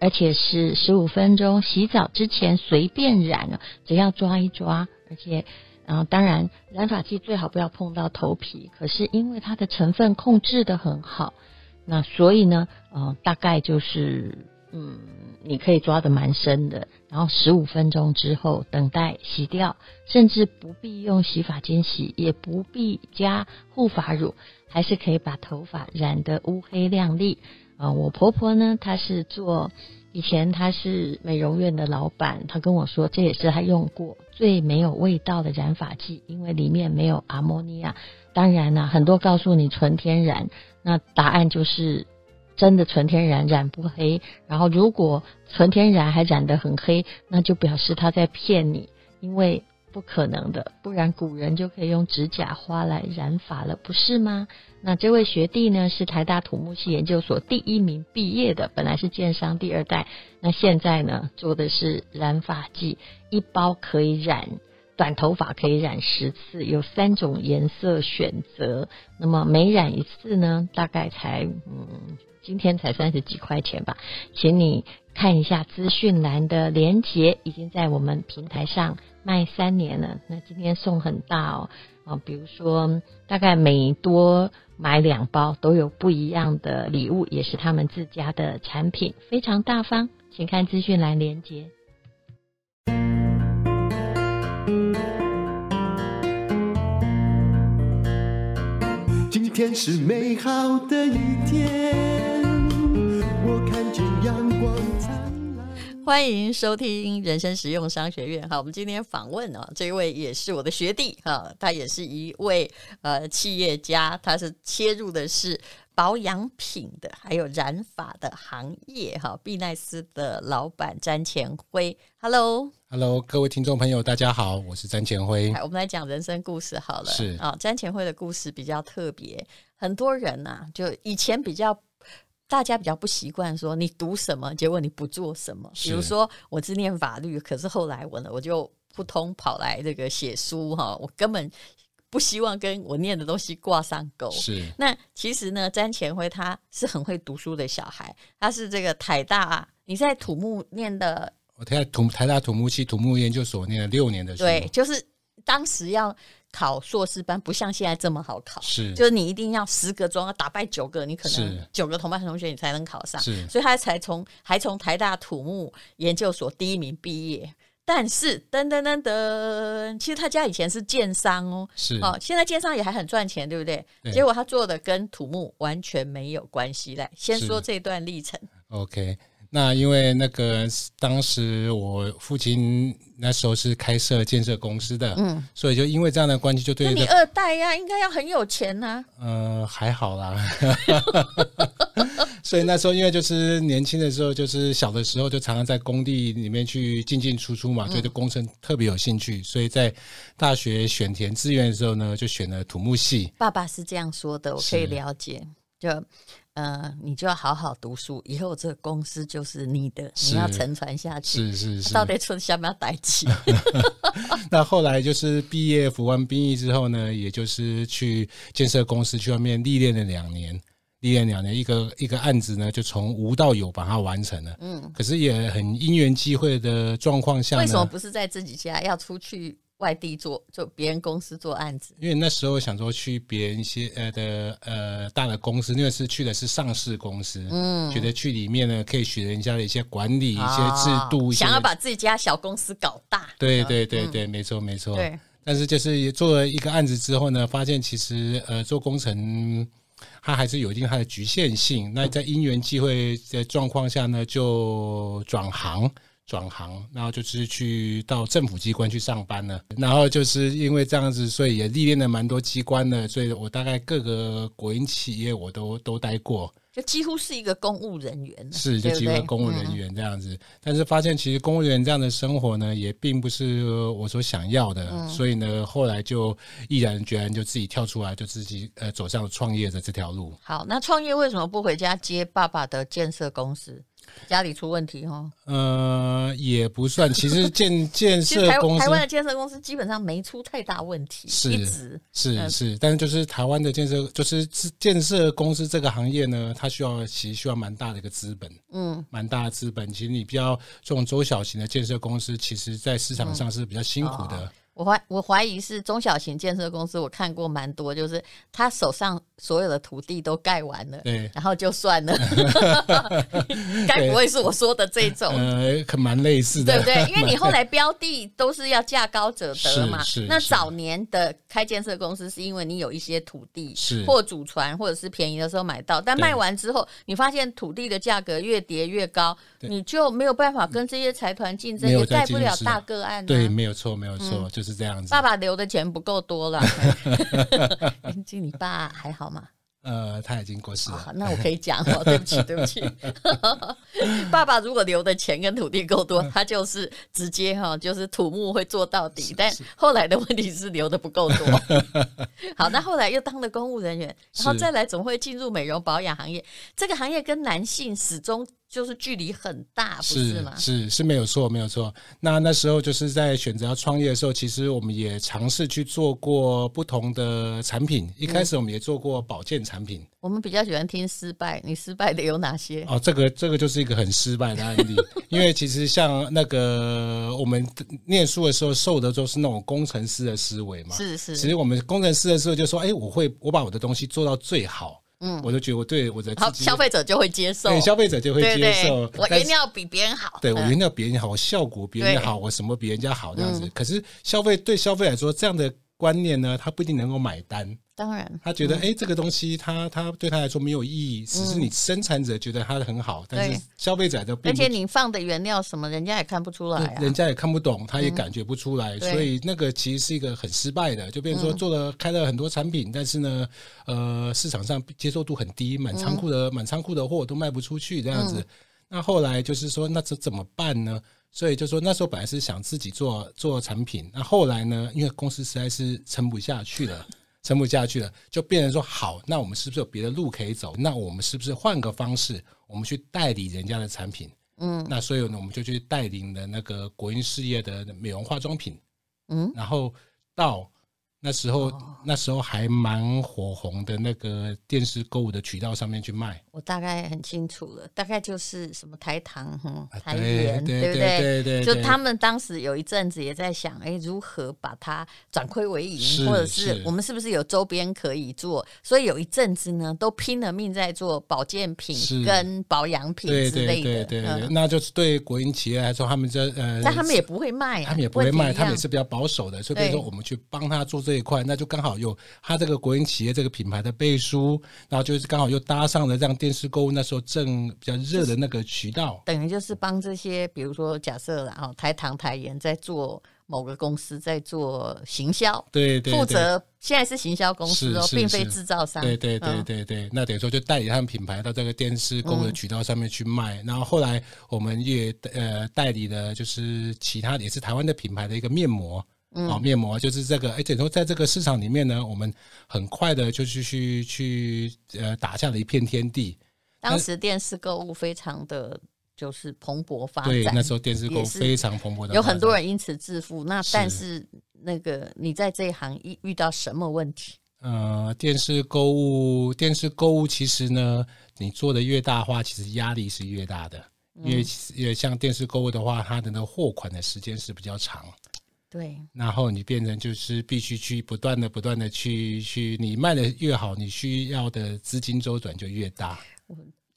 而且是十五分钟，洗澡之前随便染，只要抓一抓，而且。然后，当然，染发剂最好不要碰到头皮。可是因为它的成分控制得很好，那所以呢，呃，大概就是，嗯，你可以抓得蛮深的。然后十五分钟之后等待洗掉，甚至不必用洗发精洗，也不必加护发乳，还是可以把头发染得乌黑亮丽。啊、我婆婆呢，她是做。以前她是美容院的老板，她跟我说，这也是她用过最没有味道的染发剂，因为里面没有阿摩尼亚。当然啦，很多告诉你纯天然，那答案就是真的纯天然染不黑。然后如果纯天然还染得很黑，那就表示他在骗你，因为。不可能的，不然古人就可以用指甲花来染发了，不是吗？那这位学弟呢，是台大土木系研究所第一名毕业的，本来是建商第二代，那现在呢，做的是染发剂，一包可以染短头发可以染十次，有三种颜色选择，那么每染一次呢，大概才嗯。今天才三十几块钱吧，请你看一下资讯栏的链接，已经在我们平台上卖三年了。那今天送很大哦，啊，比如说大概每多买两包都有不一样的礼物，也是他们自家的产品，非常大方，请看资讯栏链接。今天是美好的一天。欢迎收听人生实用商学院。好，我们今天访问啊，这位也是我的学弟哈，他也是一位呃企业家，他是切入的是保养品的，还有染发的行业哈。碧奈斯的老板詹前辉，Hello，Hello，各位听众朋友，大家好，我是詹前辉。我们来讲人生故事好了，是啊，詹前辉的故事比较特别，很多人呐、啊，就以前比较。大家比较不习惯说你读什么，结果你不做什么。比如说，我是念法律，可是后来我呢，我就扑通跑来这个写书哈，我根本不希望跟我念的东西挂上钩。是。那其实呢，詹干辉他是很会读书的小孩，他是这个台大，你在土木念的，我在土台大土木系土木研究所念了六年的书。对，就是当时要。考硕士班不像现在这么好考，是，就是你一定要十个中要打败九个，你可能九个同班同学你才能考上，是，所以他才从还从台大土木研究所第一名毕业。但是噔噔噔噔，其实他家以前是建商哦，是哦，现在建商也还很赚钱，对不对？对，结果他做的跟土木完全没有关系。来，先说这段历程。OK。那因为那个当时我父亲那时候是开设建设公司的，嗯，所以就因为这样的关系，就对、你二代呀、啊，应该要很有钱呐、啊。呃，还好啦。所以那时候因为就是年轻的时候，就是小的时候就常常在工地里面去进进出出嘛，所以对工程特别有兴趣。所以在大学选填志愿的时候呢，就选了土木系。爸爸是这样说的，我可以了解。就。呃，你就要好好读书，以后这个公司就是你的，你要承传下去。是是是，到底出什么代起？那后来就是毕业服完兵役之后呢，也就是去建设公司去外面历练了两年，历练两年，一个一个案子呢，就从无到有把它完成了。嗯，可是也很因缘际会的状况下，为什么不是在自己家，要出去？外地做就别人公司做案子，因为那时候想说去别人一些呃的呃大的公司，因为是去的是上市公司，嗯，觉得去里面呢可以学人家的一些管理、哦、一些制度，想要把自己家小公司搞大。对对对对，嗯、没错没错。对，但是就是做了一个案子之后呢，发现其实呃做工程它还是有一定它的局限性。那在因缘际会的状况下呢，就转行。转行，然后就是去到政府机关去上班了。然后就是因为这样子，所以也历练了蛮多机关的。所以我大概各个国营企业我都都待过。就几乎是一个公务人员，是就几乎公务人员这样子。嗯、但是发现其实公务员这样的生活呢，也并不是我所想要的，嗯、所以呢，后来就毅然决然就自己跳出来，就自己呃走上创业的这条路。好，那创业为什么不回家接爸爸的建设公司？家里出问题哈？呃，也不算。其实建 建设公司，台湾的建设公司基本上没出太大问题，是一直是、嗯、是。但是就是台湾的建设，就是建设公司这个行业呢，它需要其实需要蛮大的一个资本，嗯，蛮大的资本。其实你比较这种中小型的建设公司，其实在市场上是比较辛苦的。嗯哦我怀我怀疑是中小型建设公司，我看过蛮多，就是他手上所有的土地都盖完了，对，然后就算了，该不会是我说的这种？呃，可蛮类似的，对不对？因为你后来标的都是要价高者得嘛。那早年的开建设公司，是因为你有一些土地，是或祖传，或者是便宜的时候买到，但卖完之后，你发现土地的价格越跌越高，你就没有办法跟这些财团竞争，也盖不了大个案。对，没有错，没有错，嗯、就是。是这样子，爸爸留的钱不够多了。经你爸还好吗？呃，他已经过世了。哦、那我可以讲哦，对不起，对不起。爸爸如果留的钱跟土地够多，他就是直接哈，就是土木会做到底。但后来的问题是留的不够多。好，那后来又当了公务人员，然后再来总会进入美容保养行业。这个行业跟男性始终。就是距离很大，不是吗？是是，是没有错，没有错。那那时候就是在选择要创业的时候，其实我们也尝试去做过不同的产品。一开始我们也做过保健产品。嗯、我们比较喜欢听失败，你失败的有哪些？哦，这个这个就是一个很失败的案例。因为其实像那个我们念书的时候受的都是那种工程师的思维嘛。是是。其实我们工程师的时候就说：“哎，我会我把我的东西做到最好。”嗯，我就觉得我对我的好消费者就会接受，对消费者就会接受。我原料比别人好，对我原料比别人好，我效果比别人好，我什么比人家好这样子。可是消费对消费来说，这样的观念呢，他不一定能够买单。当然，他觉得哎、嗯。欸，这个东西他他对他来说没有意义，只是你生产者觉得它很好，嗯、但是消费者都并不，而且你放的原料什么，人家也看不出来、啊，人家也看不懂，他也感觉不出来，嗯、所以那个其实是一个很失败的，就变成说做了开了很多产品，嗯、但是呢，呃，市场上接受度很低，满仓库的满仓库的货都卖不出去这样子。嗯、那后来就是说，那这怎么办呢？所以就说那时候本来是想自己做做产品，那后来呢，因为公司实在是撑不下去了。撑不下去了，就变成说好，那我们是不是有别的路可以走？那我们是不是换个方式，我们去代理人家的产品？嗯，那所以呢，我们就去代理了那个国营事业的美容化妆品。嗯，然后到。那时候，哦、那时候还蛮火红的，那个电视购物的渠道上面去卖。我大概很清楚了，大概就是什么台糖、嗯、台盐，对不对？对对，就他们当时有一阵子也在想，哎，如何把它转亏为盈，或者是我们是不是有周边可以做？所以有一阵子呢，都拼了命在做保健品跟保养品之类的。对对对对，嗯、那就是对国营企业来说，他们这呃，但他们也不会卖、啊，他们也不会卖，他们也是比较保守的。所以比如说，我们去帮他做这。这一块，那就刚好有他这个国营企业这个品牌的背书，然后就是刚好又搭上了这样电视购物那时候正比较热的那个渠道，等于就是帮这些，比如说假设然后台糖、台盐在做某个公司在做行销，对，对，对，负责现在是行销公司哦，并非制造商，对对对对对，嗯、那等于说就代理他们品牌到这个电视购物的渠道上面去卖，嗯、然后后来我们也呃代理了就是其他也是台湾的品牌的一个面膜。好，面膜就是这个，哎，等于说在这个市场里面呢，我们很快的就去去去呃打下了一片天地。当时电视购物非常的就是蓬勃发展，对，那时候电视购物非常蓬勃的，有很多人因此致富。那但是那个你在这一行遇遇到什么问题？呃，电视购物，电视购物其实呢，你做的越大化，其实压力是越大的，因为因为像电视购物的话，它的那个货款的时间是比较长。对，然后你变成就是必须去不断的、不断的去去，你卖的越好，你需要的资金周转就越大。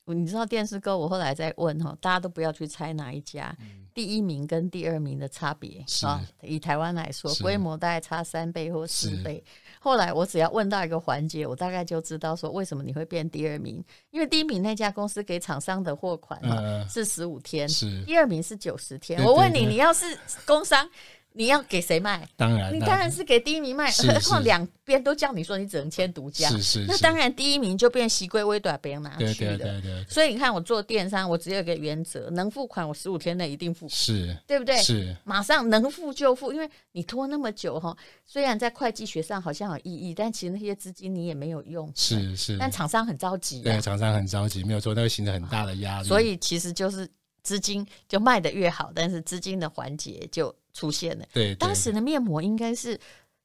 我你知道电视购，我后来在问哈，大家都不要去猜哪一家，嗯、第一名跟第二名的差别啊，以台湾来说，是。规模大概差三倍或四倍。后来我只要问到一个环节，我大概就知道说为什么你会变第二名，因为第一名那家公司给厂商的货款是十五天，是。第二名是九十天。我问你，你要是工商，你要给谁卖？当然，你当然是给第一名卖。何况两边都叫你说你只能签独家，是是。那当然第一名就变习规微短，别人拿去的。对对对对。所以你看，我做电商，我只有一个原则：能付款，我十五天内一定付，是，对不对？是，马上能付就付，因为你拖那么久哈，虽然在会计学上好像有意义，但其实那些资金你也没有用。是是。但厂商很着急。对，厂商很着急，没有错，那会形成很大的压力。所以其实就是资金就卖得越好，但是资金的环节就。出现了，对，对，当时的面膜应该是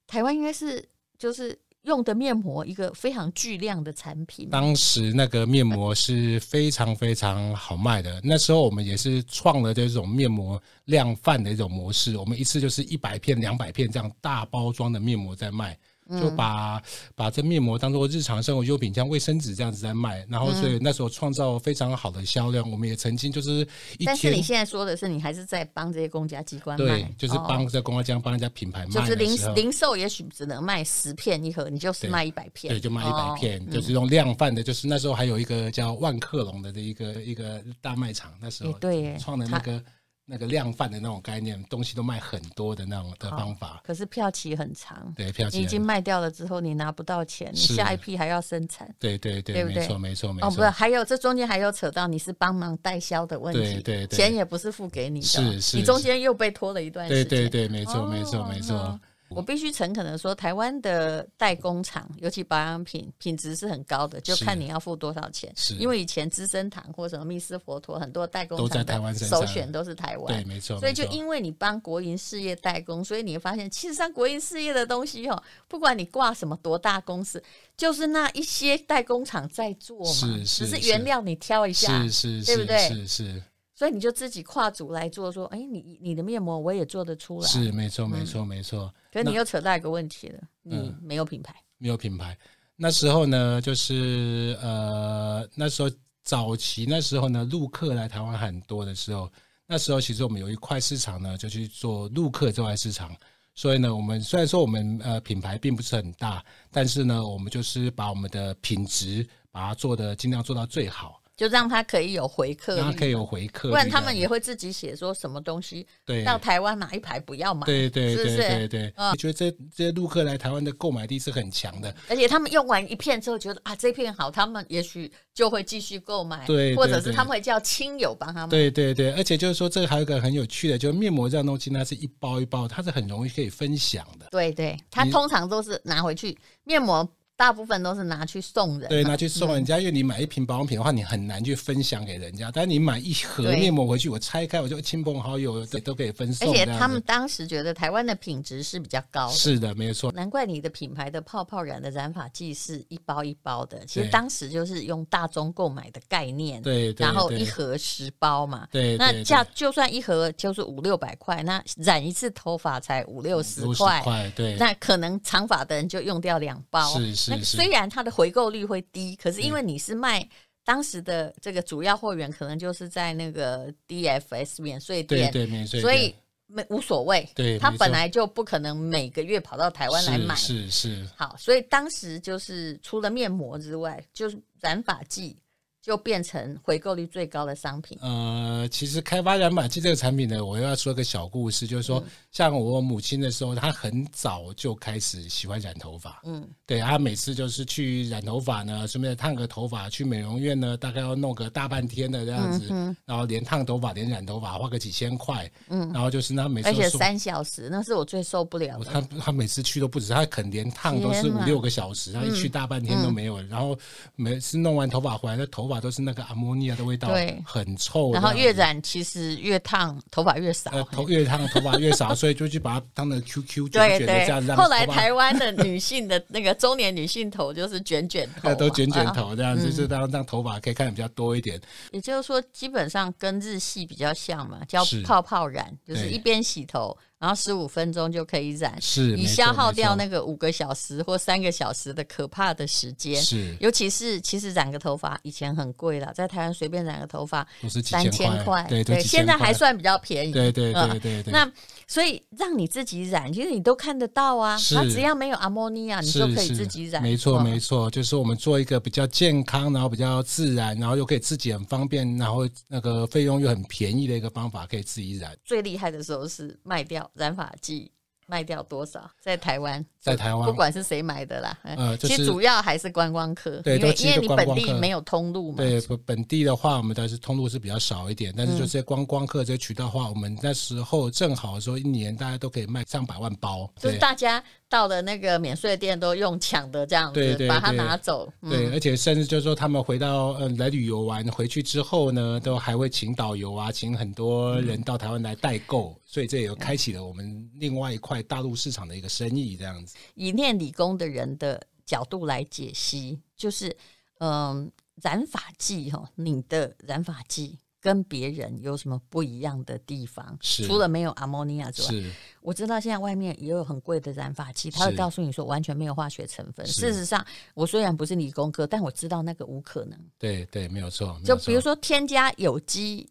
台湾应该是就是用的面膜一个非常巨量的产品。当时那个面膜是非常非常好卖的，那时候我们也是创了这种面膜量贩的一种模式，我们一次就是一百片、两百片这样大包装的面膜在卖。就把把这面膜当做日常生活用品，像卫生纸这样子在卖，然后所以那时候创造非常好的销量。我们也曾经就是一天，但是你现在说的是，你还是在帮这些公家机关卖，对，就是帮这公家机关帮人家品牌卖，就是零零售也许只能卖十片一盒，你就是卖一百片，对，就卖一百片，就是用量贩的。就是那时候还有一个叫万客隆的这一个一个大卖场，那时候对创的那个。那个量贩的那种概念，东西都卖很多的那种的方法，可是票期很长。对，票期已经卖掉了之后，你拿不到钱，你下一批还要生产。对对对，对不对？没错没错没错。哦，不是，还有这中间还有扯到你是帮忙代销的问题，对对对，钱也不是付给你的，是是，你中间又被拖了一段时间。对对对，没错没错没错。我必须诚恳的说，台湾的代工厂，尤其保养品品质是很高的，就看你要付多少钱。是，因为以前资生堂或什么密斯佛陀，很多代工厂都在台湾，首选都是台湾。对，没错。所以就因为你帮国营事业代工，所以你会发现，其实上国营事业的东西哦，不管你挂什么多大公司，就是那一些代工厂在做嘛，是是，只是原料你挑一下，是是，对不对？是是。所以你就自己跨组来做，说，哎，你你的面膜我也做得出来，是没错没错没错。可是你又扯到一个问题了，你没有品牌，没有品牌。那时候呢，就是呃，那时候早期那时候呢，陆客来台湾很多的时候，那时候其实我们有一块市场呢，就去做陆客这块市场。所以呢，我们虽然说我们呃品牌并不是很大，但是呢，我们就是把我们的品质把它做的尽量做到最好。就让他可以有回客，他可以有回客，不然他们也会自己写说什么东西。对，到台湾哪一排不要买？对对对对对。我觉得这这些陆客来台湾的购买力是很强的，而且他们用完一片之后觉得啊这片好，他们也许就会继续购买，对，或者是他们会叫亲友帮他们。对对对，而且就是说这个还有一个很有趣的，就是面膜这样东西，它是一包一包，它是很容易可以分享的。对对，它通常都是拿回去面膜。大部分都是拿去送人，对，拿去送人家。因为你买一瓶保养品的话，你很难去分享给人家。但是你买一盒面膜回去，我拆开，我就亲朋好友都可以分送。而且他们当时觉得台湾的品质是比较高的，是的，没错。难怪你的品牌的泡泡染的染发剂是一包一包的。其实当时就是用大宗购买的概念，对，然后一盒十包嘛，对，那价就算一盒就是五六百块，那染一次头发才五六十块，对，那可能长发的人就用掉两包，是。那虽然它的回购率会低，可是因为你是卖当时的这个主要货源，可能就是在那个 DFS 免税店，对对免税店，所以没无所谓。对，他本来就不可能每个月跑到台湾来买，是是。好，所以当时就是除了面膜之外，就是染发剂。就变成回购率最高的商品。呃，其实开发染发剂这个产品呢，我又要说一个小故事，就是说，像我母亲的时候，她很早就开始喜欢染头发。嗯，对，她每次就是去染头发呢，顺便烫个头发，去美容院呢，大概要弄个大半天的这样子，嗯、然后连烫头发连染头发花个几千块。嗯，然后就是她每次，而且三小时，那是我最受不了的。她她每次去都不止，她可能连烫都是五六个小时，她一去大半天都没有，嗯、然后每次弄完头发回来，那头发。都是那个阿摩尼亚的味道，对，很臭。然后越染其实越烫，头发越少。头越烫头发越少，所以就去把它当成 QQ 卷卷的这样。后来台湾的女性的那个中年女性头就是卷卷头，都卷卷头这样子，就当让头发可以看得比较多一点。也就是说，基本上跟日系比较像嘛，叫泡泡染，就是一边洗头。然后十五分钟就可以染，是你消耗掉那个五个小时或三个小时的可怕的时间。是，尤其是其实染个头发以前很贵了，在台湾随便染个头发三千块，对对，现在还算比较便宜。对对对对对。那所以让你自己染，其实你都看得到啊。它只要没有阿莫尼亚，你就可以自己染。没错，没错，就是我们做一个比较健康，然后比较自然，然后又可以自己很方便，然后那个费用又很便宜的一个方法，可以自己染。最厉害的时候是卖掉染发剂。卖掉多少？在台湾，在台湾，不管是谁买的啦，呃，其实主要还是观光客，对，因为因为你本地没有通路嘛。对，本地的话，我们的是通路是比较少一点，但是就是观光客这些渠道的话，我们那时候正好说一年大家都可以卖上百万包，就是大家到了那个免税店都用抢的这样子，对对，把它拿走。对，而且甚至就是说他们回到呃来旅游完回去之后呢，都还会请导游啊，请很多人到台湾来代购。所以这也开启了我们另外一块大陆市场的一个生意，这样子。以念理工的人的角度来解析，就是，嗯，染发剂哈，你的染发剂跟别人有什么不一样的地方？是除了没有阿莫尼亚之外，我知道现在外面也有很贵的染发剂，他会告诉你说完全没有化学成分。事实上，我虽然不是理工科，但我知道那个无可能。对对，没有错。就比如说添加有机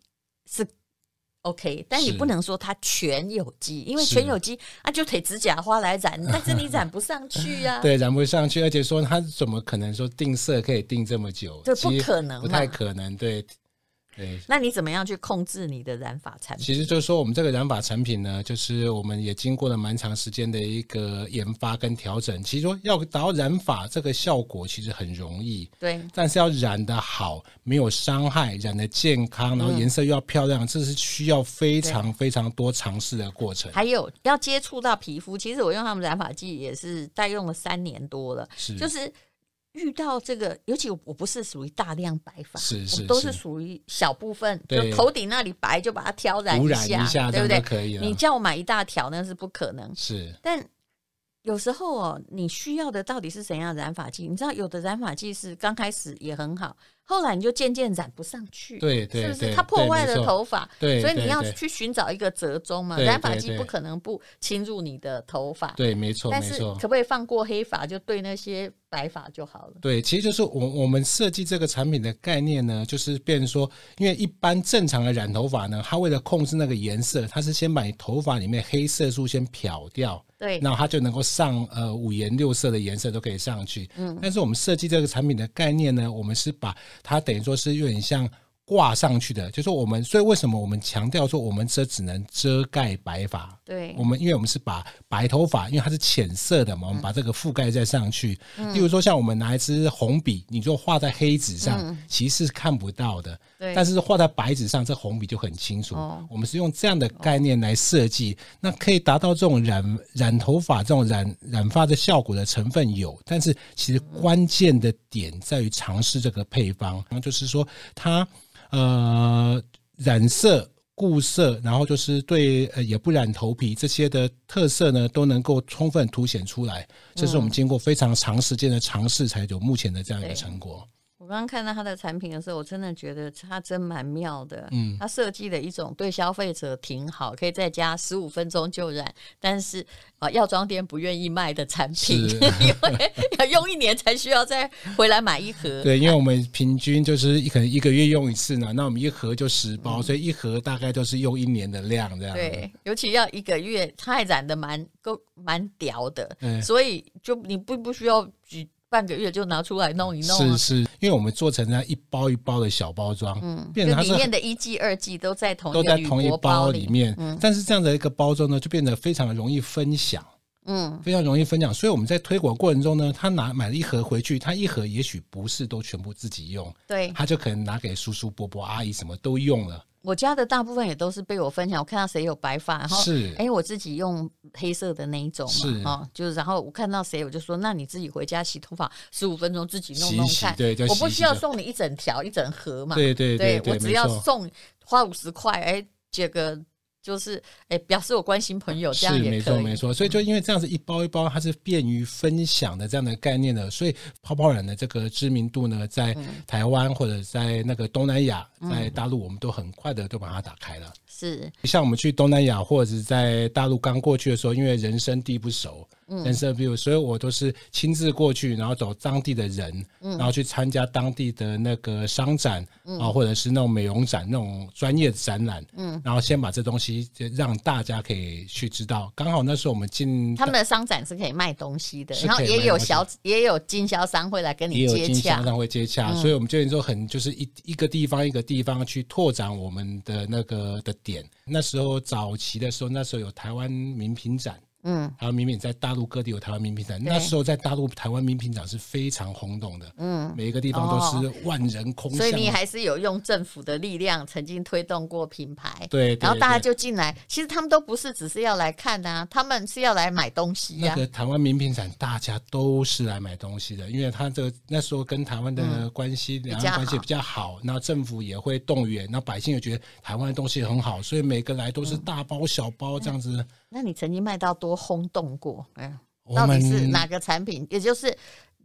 是。OK，但你不能说它全有机，因为全有机啊就腿指甲花来染，但是你染不上去呀、啊。对，染不上去，而且说它怎么可能说定色可以定这么久？这不可能，不太可能。对。对，那你怎么样去控制你的染发产品？其实就是说，我们这个染发产品呢，就是我们也经过了蛮长时间的一个研发跟调整。其实说要达到染发这个效果，其实很容易，对。但是要染的好，没有伤害，染的健康，然后颜色又要漂亮，嗯、这是需要非常非常多尝试的过程。还有要接触到皮肤，其实我用他们染发剂也是代用了三年多了，是就是。遇到这个，尤其我不是属于大量白发，是是，都是属于小部分，就头顶那里白就把它挑染一下，一下对不对？可以。你叫我买一大条，那是不可能。是，但有时候哦，你需要的到底是怎样染发剂？你知道，有的染发剂是刚开始也很好。后来你就渐渐染不上去，对对，是不是？它破坏了头发，对，所以你要去寻找一个折中嘛。染发剂不可能不侵入你的头发，对，没错，但是可不可以放过黑发，就对那些白发就好了？对，其实就是我我们设计这个产品的概念呢，就是变成说，因为一般正常的染头发呢，它为了控制那个颜色，它是先把你头发里面黑色素先漂掉，对，然后它就能够上呃五颜六色的颜色都可以上去。嗯，但是我们设计这个产品的概念呢，我们是把它等于说是有点像挂上去的，就是我们，所以为什么我们强调说我们这只能遮盖白发？对，我们因为我们是把白头发，因为它是浅色的嘛，我们把这个覆盖在上去。嗯，例如说像我们拿一支红笔，你就画在黑纸上，嗯，其实是看不到的。对，但是画在白纸上，这红笔就很清楚。哦，我们是用这样的概念来设计，那可以达到这种染染头发这种染染发的效果的成分有，但是其实关键的点在于尝试这个配方，然后就是说它。呃，染色、固色，然后就是对呃也不染头皮这些的特色呢，都能够充分凸显出来。这是我们经过非常长时间的尝试，才有目前的这样一个成果。我刚刚看到他的产品的时候，我真的觉得他真蛮妙的。嗯，他设计了一种对消费者挺好，可以在家十五分钟就染，但是啊，药妆店不愿意卖的产品，因为 要用一年才需要再回来买一盒。对，因为 我们平均就是可能一个月用一次呢，那我们一盒就十包，嗯，所以一盒大概就是用一年的量这样。对，尤其要一个月，他还染的蛮够蛮屌的，嗯，所以就你不不需要举。半个月就拿出来弄一弄，是是，因为我们做成那一包一包的小包装，嗯，变成它里面的一剂二剂都在同一都在同一包里面，嗯，但是这样的一个包装呢，就变得非常的容易分享，嗯，非常容易分享，所以我们在推广过程中呢，他拿买了一盒回去，他一盒也许不是都全部自己用，对，他就可能拿给叔叔伯伯阿姨什么都用了。我家的大部分也都是被我分享，我看到谁有白发，然后是哎，我自己用黑色的那一种嘛，啊、哦，就是然后我看到谁，我就说，那你自己回家洗头发十五分钟，自己弄弄看，洗洗对，我不需要送你一整条一整盒嘛，对对对，对，我只要送花五十块，哎，这个。就是哎、欸，表示我关心朋友，这样也。是没错没错，所以就因为这样子一包一包，它是便于分享的这样的概念的，所以泡泡染的这个知名度呢，在台湾或者在那个东南亚，在大陆，我们都很快的都把它打开了。是，像我们去东南亚或者是在大陆刚过去的时候，因为人生地不熟。人生地不熟，所以我都是亲自过去，然后找当地的人，然后去参加当地的那个商展啊，或者是那种美容展那种专业的展览，嗯，然后先把这东西就让大家可以去知道。刚好那时候我们进他们的商展是可以卖东西的，然后也有小也有经销商会来跟你接洽，也有经销商会接洽，所以我们就说很就是一一个地方一个地方去拓展我们的那个的点。那时候早期的时候，那时候有台湾名品展。嗯，台湾名品在大陆各地有台湾名品展，那时候在大陆台湾名品展是非常轰动的，嗯，每一个地方都是万人空巷。所以你还是有用政府的力量，曾经推动过品牌，对，然后大家就进来。其实他们都不是只是要来看呐，他们是要来买东西呀。那个台湾名品展，大家都是来买东西的，因为他这个那时候跟台湾的关系两岸关系比较好，那政府也会动员，那百姓也觉得台湾的东西很好，所以每个来都是大包小包这样子。那你曾经卖到多轰动过？嗯，到底是哪个产品？也就是，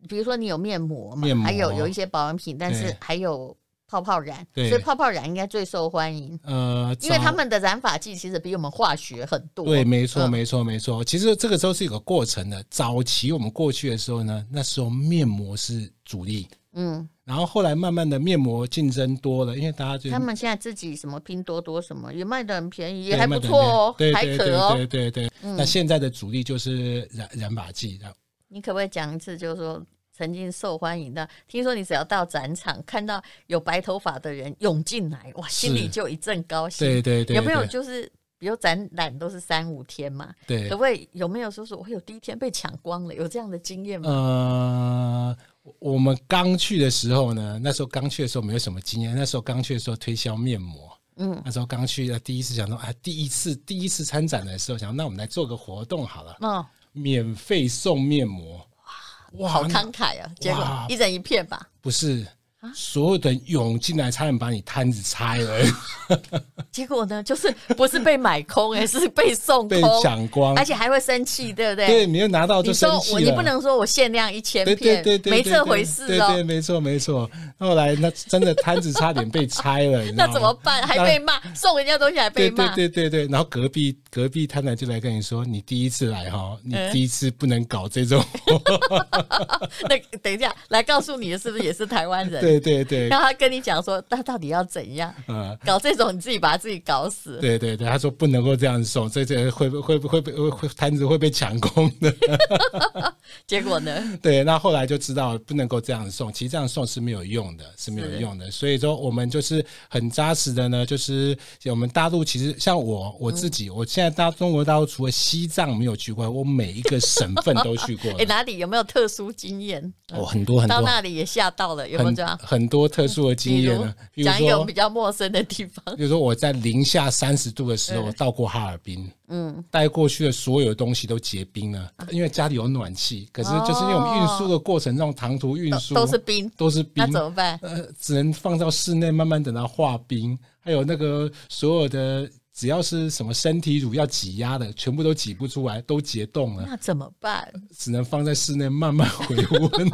比如说你有面膜嘛，还有有一些保养品，但是还有泡泡染，所以泡泡染应该最受欢迎。呃，因为他们的染发剂其实比我们化学很多。对，没错，没错，没错。其实这个都是一个过程的。早期我们过去的时候呢，那时候面膜是主力。嗯。然后后来慢慢的面膜竞争多了，因为大家就他们现在自己什么拼多多什么也卖的很便宜，也还不错哦，还可哦。对对对，那现在的主力就是染染发剂。你可不可以讲一次，就是说曾经受欢迎的？听说你只要到展场看到有白头发的人涌进来，哇，心里就一阵高兴。对对对，有没有就是比如展览都是三五天嘛？对，可不可以有没有说说我有第一天被抢光了？有这样的经验吗？呃。我们刚去的时候呢，那时候刚去的时候没有什么经验。那时候刚去的时候推销面膜，嗯，那时候刚去，第一次想说，啊，第一次第一次参展的时候，想那我们来做个活动好了，嗯，免费送面膜，哇，好慷慨啊！结果一人一片吧？不是。所有的涌进来，差点把你摊子拆了。结果呢，就是不是被买空，哎，是被送空，被抢光，而且还会生气，对不对？对，没有拿到就生气了。你不能说我限量一千片，对对对，没这回事哦。对对，没错没错。后来那真的摊子差点被拆了，那怎么办？还被骂，送人家东西还被骂。对对对对，然后隔壁隔壁摊子就来跟你说：“你第一次来哈，你第一次不能搞这种。”那等一下，来告诉你的是不是也是台湾人？对对对，然后他跟你讲说，他到底要怎样？嗯，搞这种你自己把自己搞死。对对对，他说不能够这样送，这这会不会不会被会摊子会被抢空的。结果呢？对，那后来就知道不能够这样送，其实这样送是没有用的，是没有用的。所以说我们就是很扎实的呢，就是我们大陆其实像我我自己，我现在大中国大陆除了西藏没有去过，我每一个省份都去过。哎，哪里有没有特殊经验？哦，很多很多。到那里也吓到了，有没有这样？很多特殊的经验呢，讲一个比较陌生的地方。比如说我在零下三十度的时候到过哈尔滨，嗯，带过去的所有东西都结冰了，因为家里有暖气，可是就是因为我们运输的过程，这种长途运输都是冰，都是冰，那怎么办？呃，只能放到室内慢慢等它化冰。还有那个所有的只要是什么身体乳要挤压的，全部都挤不出来，都结冻了。那怎么办？只能放在室内慢慢回温。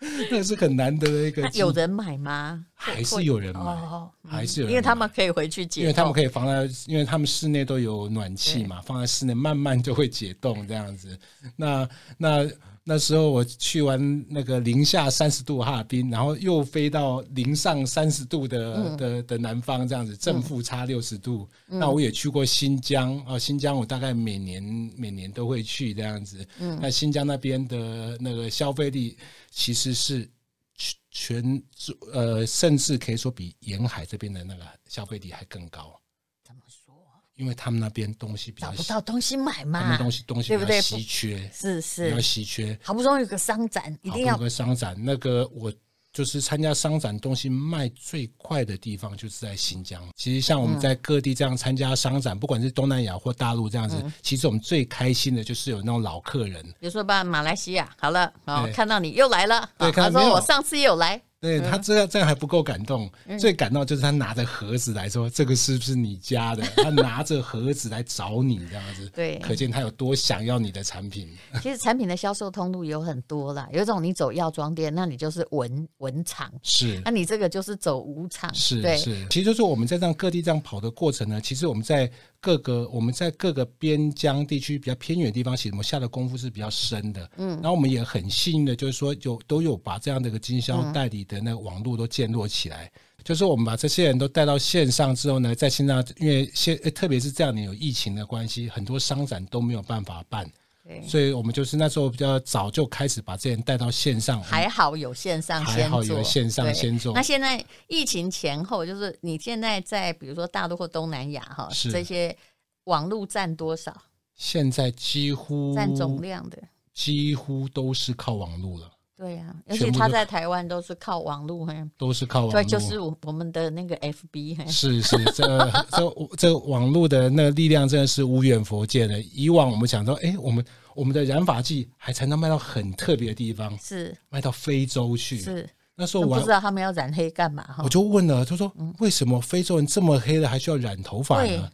那是很难得的一个。有人买吗？还是有人买？哦、还是有人？因为他们可以回去解，因为他们可以放在，因为他们室内都有暖气嘛，放在室内慢慢就会解冻这样子。那那。那时候我去完那个零下三十度哈尔滨，然后又飞到零上三十度的、嗯、的的南方，这样子正负差六十度。嗯、那我也去过新疆啊，新疆我大概每年每年都会去这样子。嗯、那新疆那边的那个消费力其实是全呃，甚至可以说比沿海这边的那个消费力还更高。因为他们那边东西比较找不到东西买嘛，他们东西东西比较稀缺，是是比较稀缺。好不容易有个商展，一定要有个商展。那个我就是参加商展，东西卖最快的地方就是在新疆。其实像我们在各地这样参加商展，不管是东南亚或大陆这样子，其实我们最开心的就是有那种老客人。比如说吧，马来西亚好了，哦，看到你又来了，他说我上次也有来。对他这样这样还不够感动，嗯、最感动就是他拿着盒子来说：“这个是不是你家的？” 他拿着盒子来找你，这样子，对，可见他有多想要你的产品。其实产品的销售通路有很多啦，有一种你走药妆店，那你就是文文场，是，那你这个就是走武场，是，对是。其实就是我们在这样各地这样跑的过程呢，其实我们在各个我们在各个边疆地区比较偏远的地方，其实我们下的功夫是比较深的，嗯，然后我们也很幸运的，就是说有都有把这样的一个经销代理。的那个网络都建立起来，就是我们把这些人都带到线上之后呢，在线上，因为现特别是这样年有疫情的关系，很多商展都没有办法办，对，所以我们就是那时候比较早就开始把这些人带到线上。还好有线上先做，还好有线上先做。那现在疫情前后，就是你现在在比如说大陆或东南亚哈，是这些网络占多少？现在几乎占总量的几乎都是靠网络了。对呀、啊，而且他在台湾都是靠网络，都是靠网络，对，就是我我们的那个 FB，是是，这这这网络的那个力量真的是无远佛界的。以往我们讲到，哎，我们我们的染发剂还才能卖到很特别的地方，是卖到非洲去，是那时候我不知道他们要染黑干嘛哈，我就问了，他说为什么非洲人这么黑了还需要染头发呢？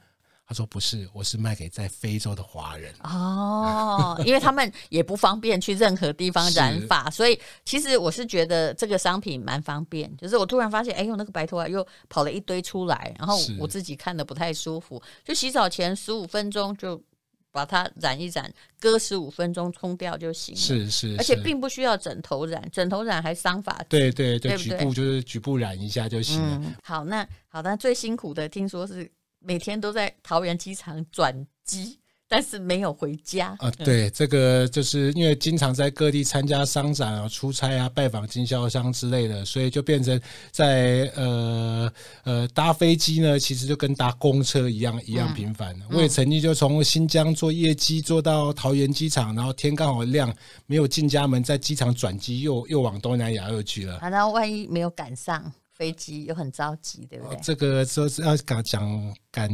他说：“不是，我是卖给在非洲的华人哦，因为他们也不方便去任何地方染发，所以其实我是觉得这个商品蛮方便。就是我突然发现，哎呦，那个白头发又跑了一堆出来，然后我自己看的不太舒服，就洗澡前十五分钟就把它染一染，隔十五分钟冲掉就行了。是是，是，而且并不需要枕头染，枕头染还伤发。对对对，局部就是局部染一下就行了。嗯、好，那好，那最辛苦的听说是。”每天都在桃园机场转机，但是没有回家啊。对，这个就是因为经常在各地参加商展啊、出差啊、拜访经销商之类的，所以就变成在呃呃搭飞机呢，其实就跟搭公车一样一样频繁。嗯、我也曾经就从新疆坐夜机坐到桃园机场，然后天刚好亮，没有进家门，在机场转机，又又往东南亚又去了。啊，然后万一没有赶上。飞机又很着急，对不对？这个说是要讲讲赶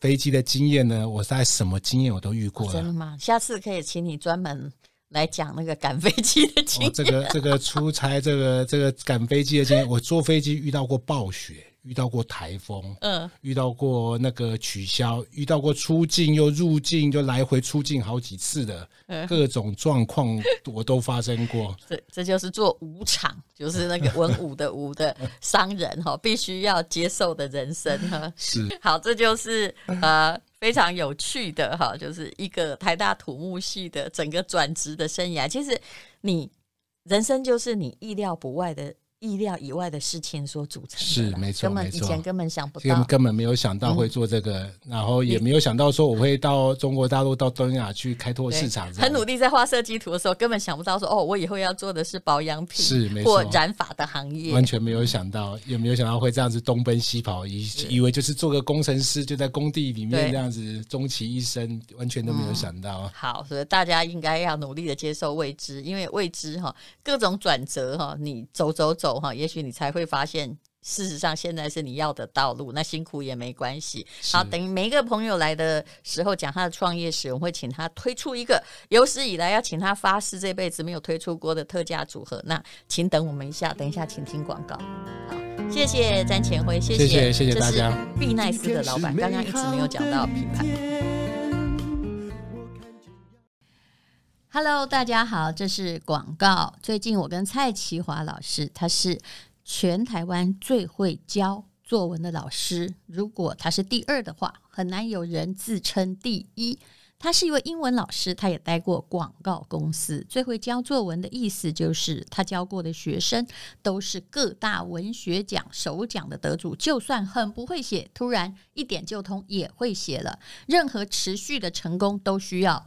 飞机的经验呢，我在什么经验我都遇过了。真的吗？下次可以请你专门来讲那个赶飞机的经验。这个这个出差，这个这个赶飞机的经验，我坐飞机遇到过暴雪。遇到过台风，嗯，遇到过那个取消，遇到过出境又入境，就来回出境好几次的，各种状况我都发生过。这这就是做武场，就是那个文武的武的商人哈，必须要接受的人生哈。是，好，这就是呃非常有趣的哈，就是一个台大土木系的整个转职的生涯。其实你人生就是你意料不外的。意料以外的事情所组成的，是没错，根本以前根本想不到，根本没有想到会做这个，嗯、然后也没有想到说我会到中国大陆、到东亚去开拓市场。很努力在画设计图的时候，根本想不到说哦，我以后要做的是保养品，是没错，或染发的行业，完全没有想到，也没有想到会这样子东奔西跑，以以为就是做个工程师，就在工地里面这样子终其一生，完全都没有想到、嗯。好，所以大家应该要努力的接受未知，因为未知哈，各种转折哈，你走走走哈，也许你才。会发现，事实上现在是你要的道路，那辛苦也没关系。好，等每一个朋友来的时候讲他的创业史，我会请他推出一个有史以来要请他发誓这辈子没有推出过的特价组合。那请等我们一下，等一下请听广告。好，谢谢詹前辉，谢谢谢谢，谢谢大家。碧奈斯的老板刚刚一直没有讲到品牌。Hello，大家好，这是广告。最近我跟蔡淇华老师，他是。全台湾最会教作文的老师，如果他是第二的话，很难有人自称第一。他是一位英文老师，他也待过广告公司。最会教作文的意思就是，他教过的学生都是各大文学奖首奖的得主，就算很不会写，突然一点就通，也会写了。任何持续的成功都需要。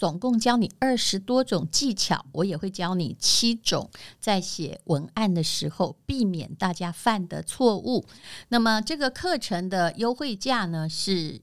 总共教你二十多种技巧，我也会教你七种，在写文案的时候避免大家犯的错误。那么这个课程的优惠价呢是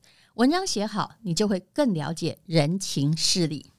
文章写好，你就会更了解人情事理。